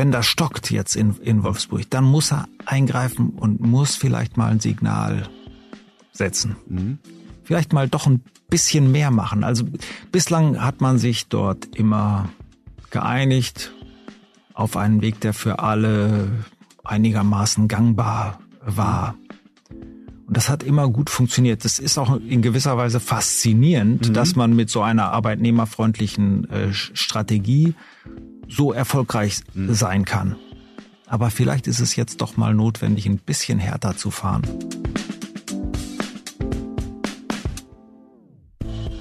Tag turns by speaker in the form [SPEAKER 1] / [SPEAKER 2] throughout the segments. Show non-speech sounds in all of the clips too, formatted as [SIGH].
[SPEAKER 1] Wenn das stockt jetzt in, in Wolfsburg, dann muss er eingreifen und muss vielleicht mal ein Signal setzen. Mhm. Vielleicht mal doch ein bisschen mehr machen. Also bislang hat man sich dort immer geeinigt auf einen Weg, der für alle einigermaßen gangbar war. Und das hat immer gut funktioniert. Das ist auch in gewisser Weise faszinierend, mhm. dass man mit so einer arbeitnehmerfreundlichen äh, Strategie so erfolgreich mhm. sein kann. Aber vielleicht ist es jetzt doch mal notwendig, ein bisschen härter zu fahren.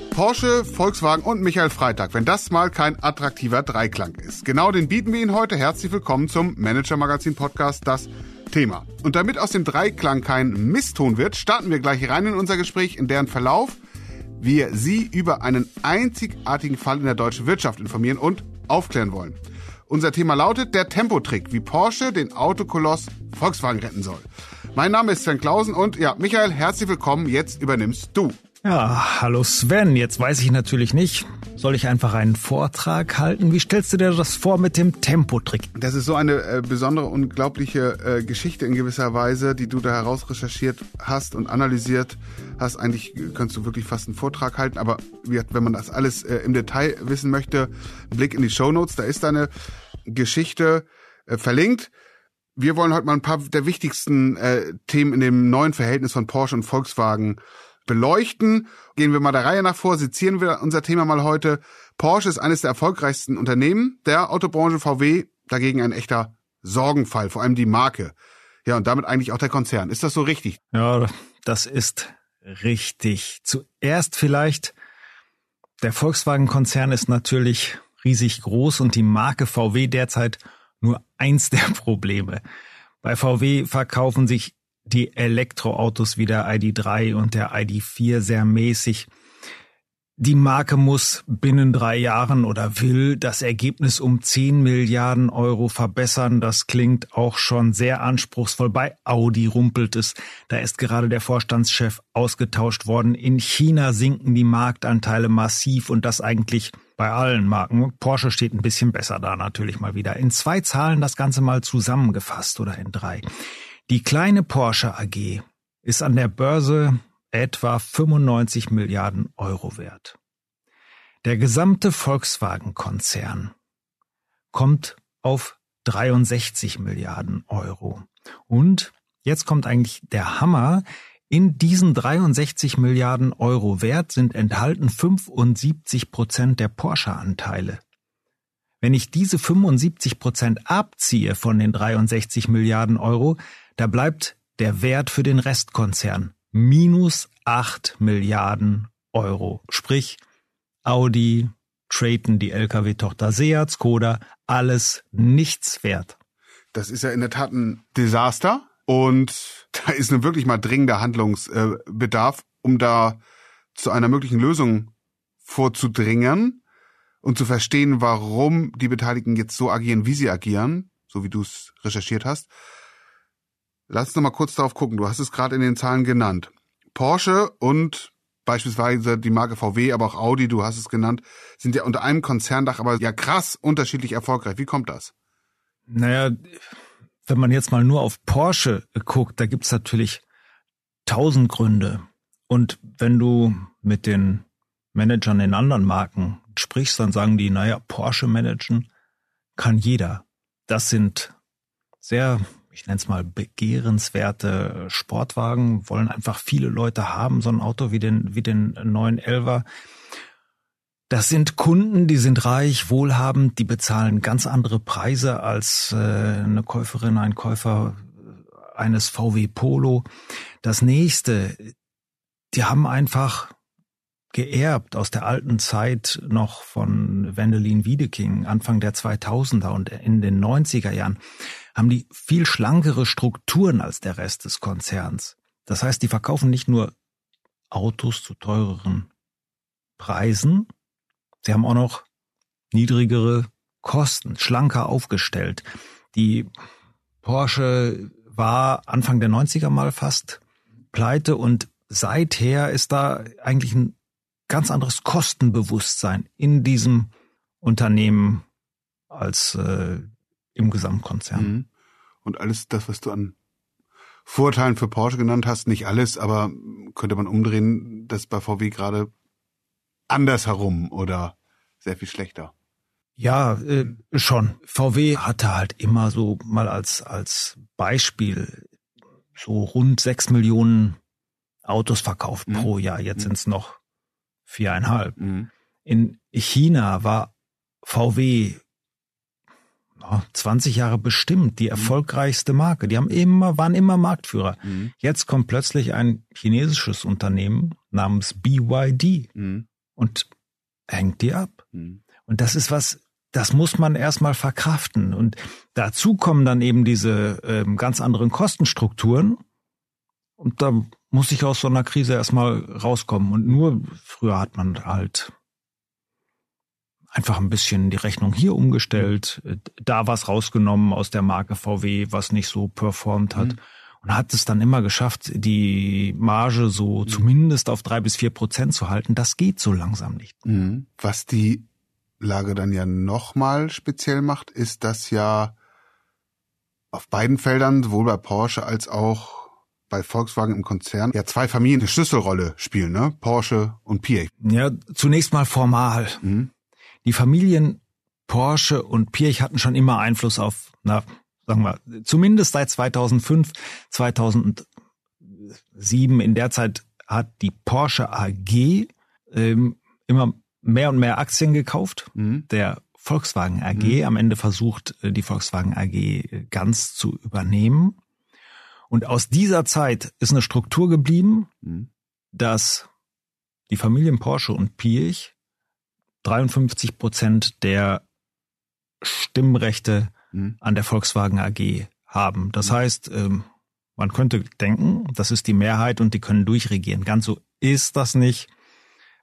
[SPEAKER 2] Porsche, Volkswagen und Michael Freitag, wenn das mal kein attraktiver Dreiklang ist. Genau den bieten wir Ihnen heute. Herzlich willkommen zum Manager Magazin Podcast, das Thema. Und damit aus dem Dreiklang kein Misston wird, starten wir gleich rein in unser Gespräch, in deren Verlauf wir Sie über einen einzigartigen Fall in der deutschen Wirtschaft informieren und aufklären wollen. Unser Thema lautet der Tempotrick, wie Porsche den Autokoloss Volkswagen retten soll. Mein Name ist Sven Klausen und ja, Michael, herzlich willkommen. Jetzt übernimmst du.
[SPEAKER 1] Ja, hallo Sven. Jetzt weiß ich natürlich nicht, soll ich einfach einen Vortrag halten? Wie stellst du dir das vor mit dem Tempotrick?
[SPEAKER 2] Das ist so eine äh, besondere, unglaubliche äh, Geschichte in gewisser Weise, die du da heraus recherchiert hast und analysiert hast. Eigentlich könntest du wirklich fast einen Vortrag halten, aber wenn man das alles äh, im Detail wissen möchte, Blick in die Show Notes, da ist deine Geschichte äh, verlinkt. Wir wollen heute mal ein paar der wichtigsten äh, Themen in dem neuen Verhältnis von Porsche und Volkswagen beleuchten. Gehen wir mal der Reihe nach vor, sezieren wir unser Thema mal heute. Porsche ist eines der erfolgreichsten Unternehmen der Autobranche, VW dagegen ein echter Sorgenfall, vor allem die Marke. Ja, und damit eigentlich auch der Konzern. Ist das so richtig?
[SPEAKER 1] Ja, das ist richtig. Zuerst vielleicht, der Volkswagen-Konzern ist natürlich riesig groß und die Marke VW derzeit nur eins der Probleme. Bei VW verkaufen sich die Elektroautos wie der ID3 und der ID4 sehr mäßig. Die Marke muss binnen drei Jahren oder will das Ergebnis um 10 Milliarden Euro verbessern. Das klingt auch schon sehr anspruchsvoll. Bei Audi rumpelt es. Da ist gerade der Vorstandschef ausgetauscht worden. In China sinken die Marktanteile massiv und das eigentlich bei allen Marken. Porsche steht ein bisschen besser da natürlich mal wieder. In zwei Zahlen das Ganze mal zusammengefasst oder in drei. Die kleine Porsche AG ist an der Börse etwa 95 Milliarden Euro wert. Der gesamte Volkswagen-Konzern kommt auf 63 Milliarden Euro. Und jetzt kommt eigentlich der Hammer. In diesen 63 Milliarden Euro Wert sind enthalten 75 Prozent der Porsche-Anteile. Wenn ich diese 75 Prozent abziehe von den 63 Milliarden Euro, da bleibt der Wert für den Restkonzern minus 8 Milliarden Euro. Sprich, Audi, Trayton, die Lkw-Tochter Seat, Skoda, alles nichts wert.
[SPEAKER 2] Das ist ja in der Tat ein Desaster und [LAUGHS] da ist nun wirklich mal dringender Handlungsbedarf, um da zu einer möglichen Lösung vorzudringen und zu verstehen, warum die Beteiligten jetzt so agieren, wie sie agieren, so wie du es recherchiert hast. Lass uns noch mal kurz darauf gucken. Du hast es gerade in den Zahlen genannt. Porsche und beispielsweise die Marke VW, aber auch Audi, du hast es genannt, sind ja unter einem Konzerndach aber ja krass unterschiedlich erfolgreich. Wie kommt das?
[SPEAKER 1] Naja, wenn man jetzt mal nur auf Porsche guckt, da gibt's natürlich tausend Gründe. Und wenn du mit den Managern in anderen Marken sprichst, dann sagen die, naja, Porsche managen kann jeder. Das sind sehr ich nenne es mal begehrenswerte Sportwagen, wollen einfach viele Leute haben, so ein Auto wie den, wie den 911er. Das sind Kunden, die sind reich, wohlhabend, die bezahlen ganz andere Preise als äh, eine Käuferin, ein Käufer eines VW Polo. Das nächste, die haben einfach geerbt aus der alten Zeit noch von Wendelin Wiedeking, Anfang der 2000er und in den 90er Jahren haben die viel schlankere Strukturen als der Rest des Konzerns. Das heißt, die verkaufen nicht nur Autos zu teureren Preisen, sie haben auch noch niedrigere Kosten, schlanker aufgestellt. Die Porsche war Anfang der 90er mal fast pleite und seither ist da eigentlich ein ganz anderes Kostenbewusstsein in diesem Unternehmen als äh, im Gesamtkonzern. Mhm.
[SPEAKER 2] Und alles das, was du an Vorteilen für Porsche genannt hast, nicht alles, aber könnte man umdrehen, das bei VW gerade andersherum oder sehr viel schlechter.
[SPEAKER 1] Ja, äh, schon. VW hatte halt immer so mal als, als Beispiel so rund sechs Millionen Autos verkauft mhm. pro Jahr. Jetzt mhm. sind es noch viereinhalb. Mhm. In China war VW 20 Jahre bestimmt die mhm. erfolgreichste Marke. Die haben immer, waren immer Marktführer. Mhm. Jetzt kommt plötzlich ein chinesisches Unternehmen namens BYD mhm. und hängt die ab. Mhm. Und das ist was, das muss man erstmal verkraften. Und dazu kommen dann eben diese ähm, ganz anderen Kostenstrukturen. Und da muss ich aus so einer Krise erstmal rauskommen. Und nur früher hat man halt einfach ein bisschen die Rechnung hier umgestellt, da was rausgenommen aus der Marke VW, was nicht so performt hat. Mhm. Und hat es dann immer geschafft, die Marge so mhm. zumindest auf drei bis vier Prozent zu halten. Das geht so langsam nicht.
[SPEAKER 2] Mhm. Was die Lage dann ja nochmal speziell macht, ist, dass ja auf beiden Feldern, sowohl bei Porsche als auch bei Volkswagen im Konzern, ja zwei Familien eine Schlüsselrolle spielen, ne? Porsche und Piech.
[SPEAKER 1] Ja, zunächst mal formal. Mhm. Die Familien Porsche und Pirch hatten schon immer Einfluss auf, na, sagen wir, zumindest seit 2005, 2007. In der Zeit hat die Porsche AG ähm, immer mehr und mehr Aktien gekauft. Mhm. Der Volkswagen AG mhm. am Ende versucht, äh, die Volkswagen AG ganz zu übernehmen. Und aus dieser Zeit ist eine Struktur geblieben, mhm. dass die Familien Porsche und Pirch 53 Prozent der Stimmrechte mhm. an der Volkswagen AG haben. Das mhm. heißt, ähm, man könnte denken, das ist die Mehrheit und die können durchregieren. Ganz so ist das nicht.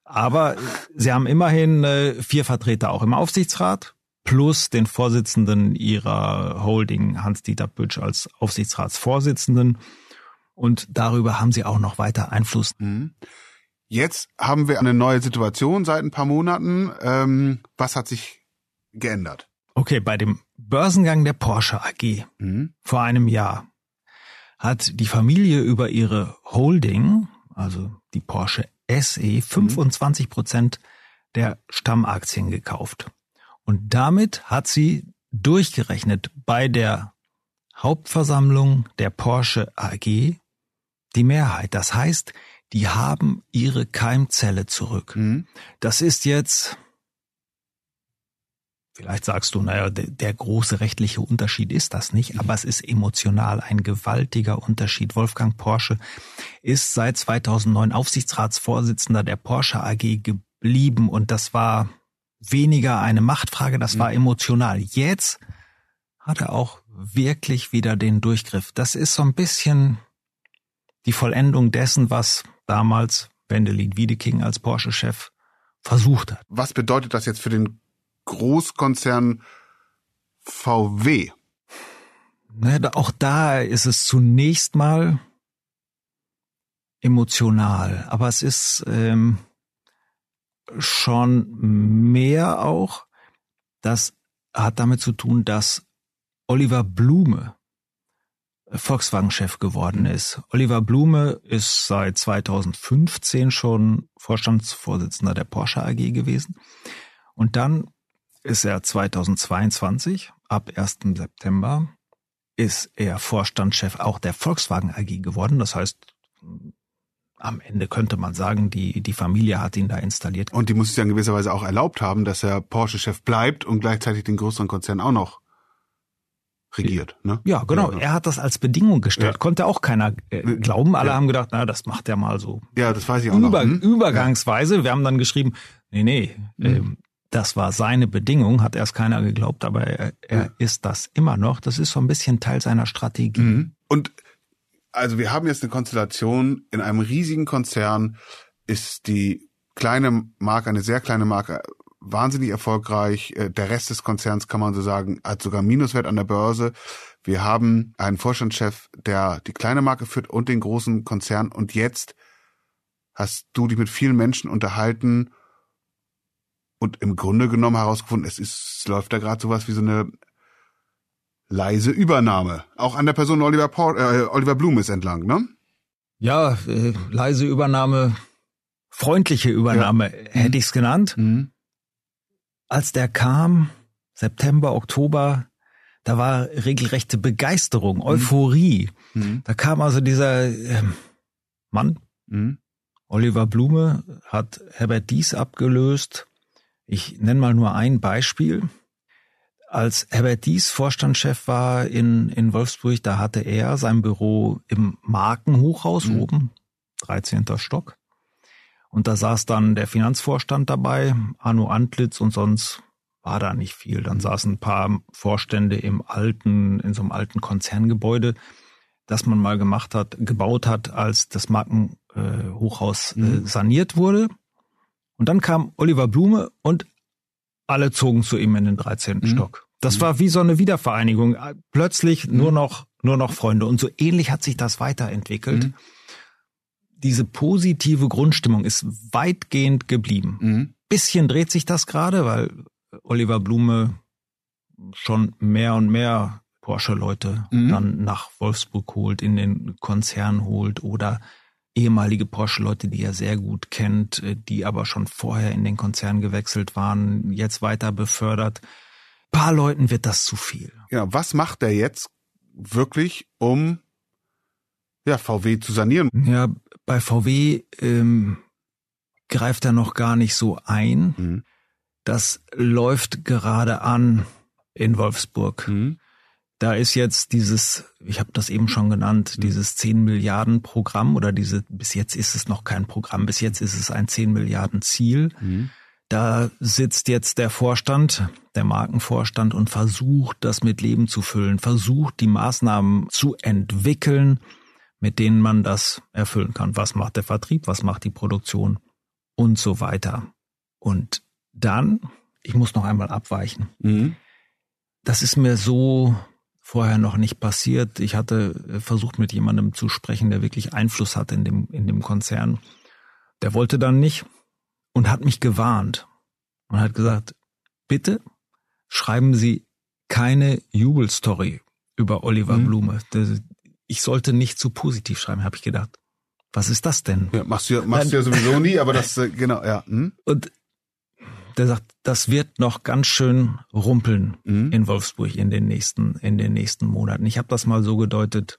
[SPEAKER 1] Aber sie haben immerhin äh, vier Vertreter auch im Aufsichtsrat plus den Vorsitzenden ihrer Holding, Hans-Dieter Pütsch, als Aufsichtsratsvorsitzenden. Und darüber haben sie auch noch weiter Einfluss. Mhm.
[SPEAKER 2] Jetzt haben wir eine neue Situation seit ein paar Monaten. Ähm, was hat sich geändert?
[SPEAKER 1] Okay, bei dem Börsengang der Porsche AG mhm. vor einem Jahr hat die Familie über ihre Holding, also die Porsche SE, 25 Prozent der Stammaktien gekauft. Und damit hat sie durchgerechnet bei der Hauptversammlung der Porsche AG die Mehrheit. Das heißt, die haben ihre Keimzelle zurück. Mhm. Das ist jetzt, vielleicht sagst du, naja, der, der, große rechtliche Unterschied ist das nicht, mhm. aber es ist emotional ein gewaltiger Unterschied. Wolfgang Porsche ist seit 2009 Aufsichtsratsvorsitzender der Porsche AG geblieben und das war weniger eine Machtfrage, das mhm. war emotional. Jetzt hat er auch wirklich wieder den Durchgriff. Das ist so ein bisschen die Vollendung dessen, was damals Wendelin Wiedeking als Porsche-Chef versucht hat.
[SPEAKER 2] Was bedeutet das jetzt für den Großkonzern VW?
[SPEAKER 1] Ne, auch da ist es zunächst mal emotional, aber es ist ähm, schon mehr auch. Das hat damit zu tun, dass Oliver Blume Volkswagen-Chef geworden ist. Oliver Blume ist seit 2015 schon Vorstandsvorsitzender der Porsche AG gewesen. Und dann ist er 2022, ab 1. September, ist er Vorstandschef auch der Volkswagen AG geworden. Das heißt, am Ende könnte man sagen, die, die Familie hat ihn da installiert.
[SPEAKER 2] Und die muss es ja in gewisser Weise auch erlaubt haben, dass er Porsche-Chef bleibt und gleichzeitig den größeren Konzern auch noch regiert. Ne?
[SPEAKER 1] Ja, genau. Ja, Er hat das als Bedingung gestellt. Ja. Konnte auch keiner äh, glauben. Alle ja. haben gedacht, na, das macht er mal so.
[SPEAKER 2] Ja, das weiß ich auch
[SPEAKER 1] Über,
[SPEAKER 2] noch. Hm?
[SPEAKER 1] Übergangsweise. Wir haben dann geschrieben, nee, nee, mhm. ähm, das war seine Bedingung, hat erst keiner geglaubt, aber er, er ist das immer noch. Das ist so ein bisschen Teil seiner Strategie. Mhm.
[SPEAKER 2] Und also wir haben jetzt eine Konstellation in einem riesigen Konzern ist die kleine Marke, eine sehr kleine Marke wahnsinnig erfolgreich. Äh, der Rest des Konzerns kann man so sagen, hat sogar Minuswert an der Börse. Wir haben einen Vorstandschef, der die kleine Marke führt und den großen Konzern. Und jetzt hast du dich mit vielen Menschen unterhalten und im Grunde genommen herausgefunden, es ist, es läuft da gerade sowas wie so eine leise Übernahme. Auch an der Person Oliver, Paul, äh, Oliver Blum ist entlang, ne?
[SPEAKER 1] Ja, äh, leise Übernahme, freundliche Übernahme ja. hätte ich's genannt. Mhm. Als der kam, September, Oktober, da war regelrechte Begeisterung, mhm. Euphorie. Mhm. Da kam also dieser äh, Mann, mhm. Oliver Blume, hat Herbert Dies abgelöst. Ich nenne mal nur ein Beispiel. Als Herbert Dies Vorstandschef war in, in Wolfsburg, da hatte er sein Büro im Markenhochhaus mhm. oben, 13. Stock. Und da saß dann der Finanzvorstand dabei, Arno Antlitz und sonst war da nicht viel. Dann saßen ein paar Vorstände im alten, in so einem alten Konzerngebäude, das man mal gemacht hat, gebaut hat, als das Markenhochhaus äh, mhm. saniert wurde. Und dann kam Oliver Blume und alle zogen zu ihm in den 13. Mhm. Stock. Das mhm. war wie so eine Wiedervereinigung. Plötzlich mhm. nur noch, nur noch Freunde. Und so ähnlich hat sich das weiterentwickelt. Diese positive Grundstimmung ist weitgehend geblieben. Mhm. Bisschen dreht sich das gerade, weil Oliver Blume schon mehr und mehr Porsche-Leute mhm. dann nach Wolfsburg holt, in den Konzern holt oder ehemalige Porsche-Leute, die er sehr gut kennt, äh, die aber schon vorher in den Konzern gewechselt waren, jetzt weiter befördert. Ein paar Leuten wird das zu viel.
[SPEAKER 2] Ja, was macht er jetzt wirklich, um ja, VW zu sanieren?
[SPEAKER 1] Ja, bei VW ähm, greift er noch gar nicht so ein. Mhm. Das läuft gerade an in Wolfsburg. Mhm. Da ist jetzt dieses, ich habe das eben schon genannt, mhm. dieses 10 Milliarden Programm oder diese, bis jetzt ist es noch kein Programm, bis jetzt ist es ein 10 Milliarden Ziel. Mhm. Da sitzt jetzt der Vorstand, der Markenvorstand und versucht, das mit Leben zu füllen, versucht, die Maßnahmen zu entwickeln, mit denen man das erfüllen kann. Was macht der Vertrieb, was macht die Produktion und so weiter. Und dann, ich muss noch einmal abweichen. Mhm. Das ist mir so vorher noch nicht passiert. Ich hatte äh, versucht, mit jemandem zu sprechen, der wirklich Einfluss hatte in dem, in dem Konzern. Der wollte dann nicht und hat mich gewarnt und hat gesagt, bitte schreiben Sie keine Jubelstory über Oliver mhm. Blume. Ich sollte nicht zu positiv schreiben, habe ich gedacht. Was ist das denn?
[SPEAKER 2] Ja, machst du ja, machst du ja sowieso nie, aber das, [LAUGHS] äh, genau, ja. Hm?
[SPEAKER 1] Und der sagt, das wird noch ganz schön rumpeln mhm. in Wolfsburg in den nächsten, in den nächsten Monaten. Ich habe das mal so gedeutet,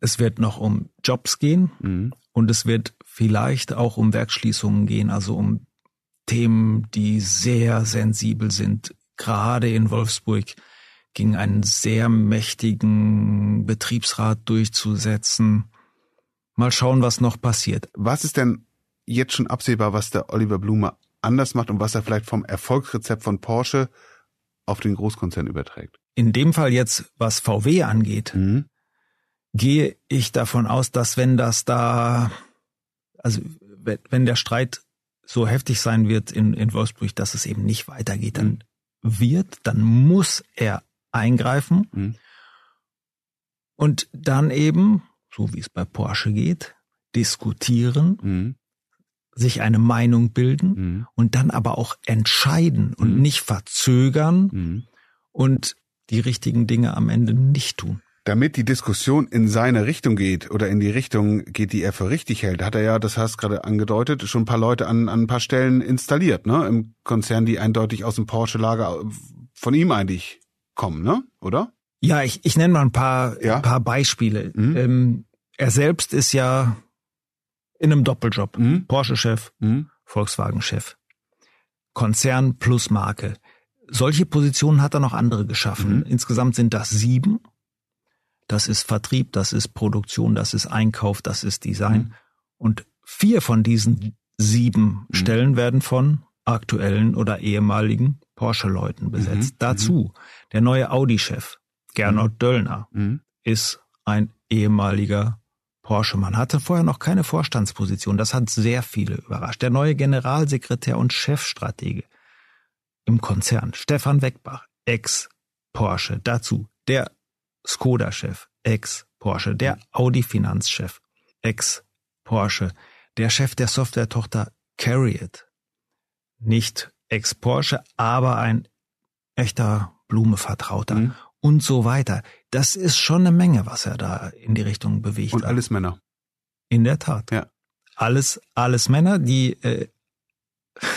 [SPEAKER 1] es wird noch um Jobs gehen mhm. und es wird vielleicht auch um Werksschließungen gehen, also um Themen, die sehr sensibel sind. Gerade in Wolfsburg ging einen sehr mächtigen Betriebsrat durchzusetzen. Mal schauen, was noch passiert.
[SPEAKER 2] Was ist denn jetzt schon absehbar, was der Oliver Blume anders macht und was er vielleicht vom Erfolgsrezept von Porsche auf den Großkonzern überträgt.
[SPEAKER 1] In dem Fall jetzt, was VW angeht, mhm. gehe ich davon aus, dass wenn das da, also wenn der Streit so heftig sein wird in, in Wolfsburg, dass es eben nicht weitergeht, dann mhm. wird, dann muss er eingreifen mhm. und dann eben, so wie es bei Porsche geht, diskutieren, mhm sich eine Meinung bilden mhm. und dann aber auch entscheiden und mhm. nicht verzögern mhm. und die richtigen Dinge am Ende nicht tun.
[SPEAKER 2] Damit die Diskussion in seine Richtung geht oder in die Richtung geht, die er für richtig hält, hat er ja, das hast du gerade angedeutet, schon ein paar Leute an, an ein paar Stellen installiert, ne? Im Konzern, die eindeutig aus dem Porsche-Lager von ihm eigentlich kommen, ne? Oder?
[SPEAKER 1] Ja, ich, ich nenne mal ein paar, ja? ein paar Beispiele. Mhm. Ähm, er selbst ist ja in einem Doppeljob. Mhm. Porsche-Chef, mhm. Volkswagen-Chef. Konzern plus Marke. Solche Positionen hat er noch andere geschaffen. Mhm. Insgesamt sind das sieben. Das ist Vertrieb, das ist Produktion, das ist Einkauf, das ist Design. Mhm. Und vier von diesen sieben mhm. Stellen werden von aktuellen oder ehemaligen Porsche-Leuten besetzt. Mhm. Dazu der neue Audi-Chef, Gernot Döllner, ist ein ehemaliger Porsche. Man hatte vorher noch keine Vorstandsposition. Das hat sehr viele überrascht. Der neue Generalsekretär und Chefstratege im Konzern, Stefan Weckbach, Ex-Porsche. Dazu der Skoda-Chef, Ex-Porsche. Der Audi-Finanzchef, Ex-Porsche. der Chef der Software-Tochter Carriot. Nicht Ex-Porsche, aber ein echter Blume-Vertrauter mhm. und so weiter. Das ist schon eine Menge, was er da in die Richtung bewegt.
[SPEAKER 2] Und alles Männer.
[SPEAKER 1] In der Tat.
[SPEAKER 2] Ja.
[SPEAKER 1] Alles, alles Männer, die äh, [LAUGHS]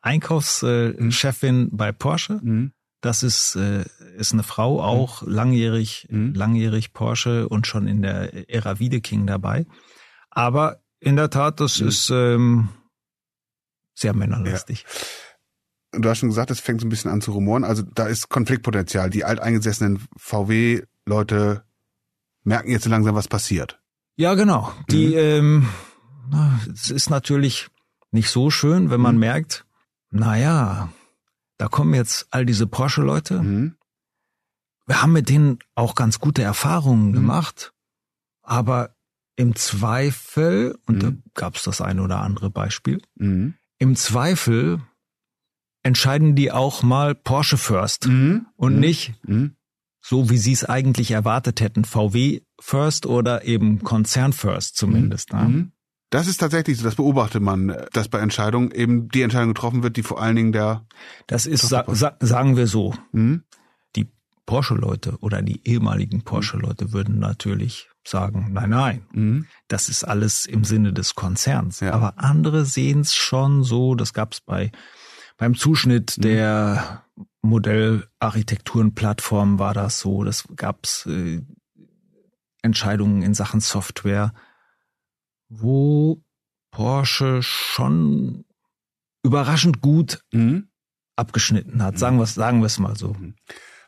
[SPEAKER 1] Einkaufschefin mhm. bei Porsche. Mhm. Das ist, äh, ist eine Frau, auch mhm. langjährig, mhm. langjährig Porsche und schon in der Ära Wiedeking dabei. Aber in der Tat, das mhm. ist ähm, sehr männerlastig.
[SPEAKER 2] Ja. Du hast schon gesagt, es fängt so ein bisschen an zu rumoren. Also da ist Konfliktpotenzial. Die alteingesessenen VW-Leute merken jetzt so langsam, was passiert.
[SPEAKER 1] Ja, genau. Die, mhm. ähm, es ist natürlich nicht so schön, wenn man mhm. merkt, naja, da kommen jetzt all diese Porsche-Leute. Mhm. Wir haben mit denen auch ganz gute Erfahrungen mhm. gemacht, aber im Zweifel, und mhm. da gab es das eine oder andere Beispiel, mhm. Im Zweifel entscheiden die auch mal Porsche First mhm. und mhm. nicht so, wie sie es eigentlich erwartet hätten, VW First oder eben Konzern First zumindest. Ne?
[SPEAKER 2] Das ist tatsächlich so, das beobachtet man, dass bei Entscheidungen eben die Entscheidung getroffen wird, die vor allen Dingen der.
[SPEAKER 1] Das ist, sa sa sagen wir so. Mhm. Die Porsche-Leute oder die ehemaligen Porsche-Leute würden natürlich sagen, nein, nein, mhm. das ist alles im Sinne des Konzerns. Ja. Aber andere sehen es schon so, das gab es bei beim Zuschnitt mhm. der Modellarchitekturenplattform war das so, das gab's äh, Entscheidungen in Sachen Software wo Porsche schon überraschend gut mhm. abgeschnitten hat. Sagen wir sagen wir es mal so.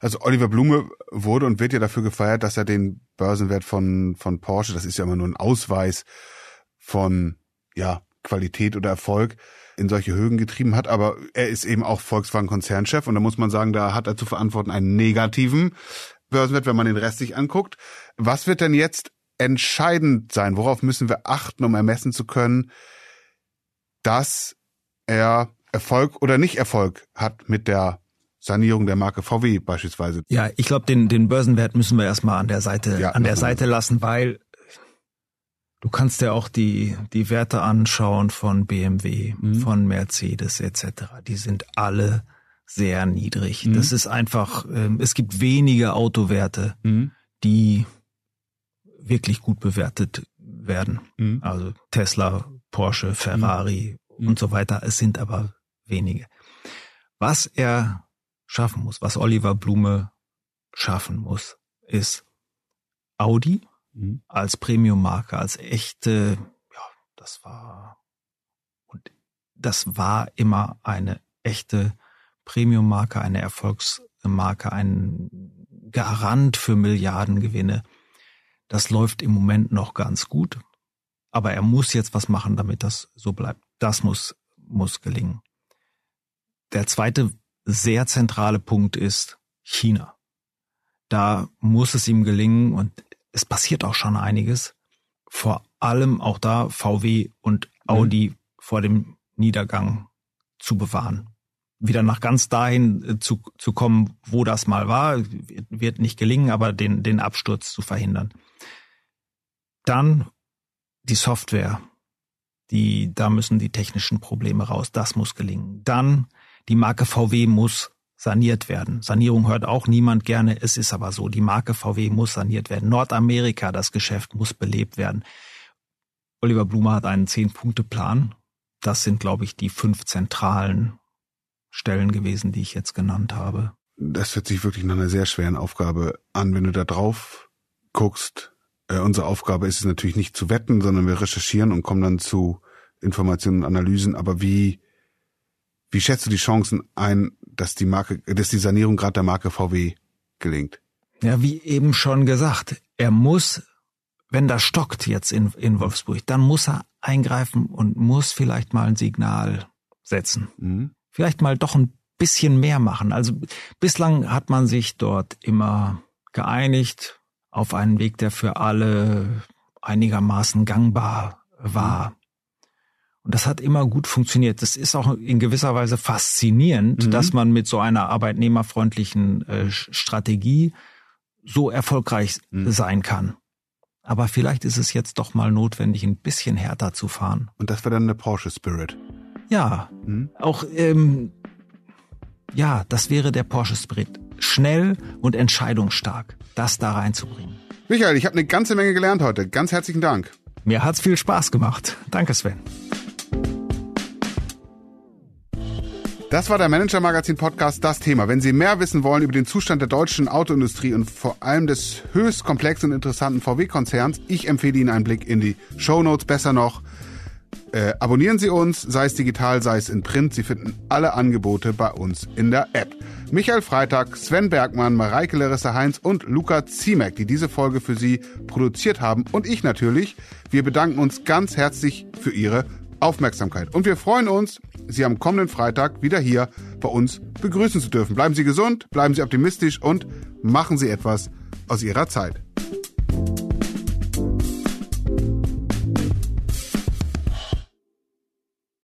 [SPEAKER 2] Also Oliver Blume wurde und wird ja dafür gefeiert, dass er den Börsenwert von von Porsche, das ist ja immer nur ein Ausweis von ja Qualität oder Erfolg, in solche Höhen getrieben hat. Aber er ist eben auch Volkswagen-Konzernchef und da muss man sagen, da hat er zu verantworten einen negativen Börsenwert, wenn man den Rest sich anguckt. Was wird denn jetzt entscheidend sein? Worauf müssen wir achten, um ermessen zu können, dass er Erfolg oder nicht Erfolg hat mit der Sanierung der Marke VW beispielsweise?
[SPEAKER 1] Ja, ich glaube, den, den Börsenwert müssen wir erstmal an der Seite, ja, an der Seite lassen, weil du kannst ja auch die, die Werte anschauen von BMW, mhm. von Mercedes etc. Die sind alle sehr niedrig. Mhm. Das ist einfach, ähm, es gibt wenige Autowerte, mhm. die wirklich gut bewertet werden. Mhm. Also Tesla, Porsche, Ferrari mhm. und so weiter. Es sind aber wenige. Was er schaffen muss, was Oliver Blume schaffen muss, ist Audi mhm. als Premium-Marke, als echte, ja, das war, und das war immer eine echte Premium-Marke, eine Erfolgsmarke, ein Garant für Milliardengewinne. Das läuft im Moment noch ganz gut. Aber er muss jetzt was machen, damit das so bleibt. Das muss, muss gelingen. Der zweite sehr zentrale Punkt ist China. Da muss es ihm gelingen und es passiert auch schon einiges. Vor allem auch da VW und Audi mhm. vor dem Niedergang zu bewahren wieder nach ganz dahin äh, zu, zu kommen, wo das mal war, wird nicht gelingen, aber den, den Absturz zu verhindern. Dann die Software, die, da müssen die technischen Probleme raus, das muss gelingen. Dann die Marke VW muss saniert werden. Sanierung hört auch niemand gerne, es ist aber so, die Marke VW muss saniert werden. Nordamerika, das Geschäft muss belebt werden. Oliver Blume hat einen Zehn-Punkte-Plan. Das sind, glaube ich, die fünf zentralen Stellen gewesen, die ich jetzt genannt habe.
[SPEAKER 2] Das hört sich wirklich nach einer sehr schweren Aufgabe an, wenn du da drauf guckst. Äh, unsere Aufgabe ist es natürlich nicht zu wetten, sondern wir recherchieren und kommen dann zu Informationen und Analysen. Aber wie, wie schätzt du die Chancen ein, dass die Marke, dass die Sanierung gerade der Marke VW gelingt?
[SPEAKER 1] Ja, wie eben schon gesagt, er muss, wenn das stockt jetzt in, in Wolfsburg, dann muss er eingreifen und muss vielleicht mal ein Signal setzen. Mhm vielleicht mal doch ein bisschen mehr machen. Also bislang hat man sich dort immer geeinigt auf einen Weg, der für alle einigermaßen gangbar war. Und das hat immer gut funktioniert. Das ist auch in gewisser Weise faszinierend, mhm. dass man mit so einer arbeitnehmerfreundlichen äh, Strategie so erfolgreich mhm. sein kann. aber vielleicht ist es jetzt doch mal notwendig, ein bisschen härter zu fahren.
[SPEAKER 2] Und das wäre dann eine Porsche Spirit.
[SPEAKER 1] Ja, hm? auch ähm, ja, das wäre der Porsche Spirit. Schnell und entscheidungsstark, das da reinzubringen.
[SPEAKER 2] Michael, ich habe eine ganze Menge gelernt heute. Ganz herzlichen Dank.
[SPEAKER 1] Mir hat's viel Spaß gemacht. Danke, Sven.
[SPEAKER 2] Das war der Manager Magazin Podcast Das Thema. Wenn Sie mehr wissen wollen über den Zustand der deutschen Autoindustrie und vor allem des höchst komplexen und interessanten VW-Konzerns, ich empfehle Ihnen einen Blick in die Show Notes. Besser noch, äh, abonnieren Sie uns, sei es digital, sei es in Print. Sie finden alle Angebote bei uns in der App. Michael Freitag, Sven Bergmann, Mareike Larissa Heinz und Luca Ziemek, die diese Folge für Sie produziert haben. Und ich natürlich. Wir bedanken uns ganz herzlich für Ihre Aufmerksamkeit. Und wir freuen uns, Sie am kommenden Freitag wieder hier bei uns begrüßen zu dürfen. Bleiben Sie gesund, bleiben Sie optimistisch und machen Sie etwas aus Ihrer Zeit.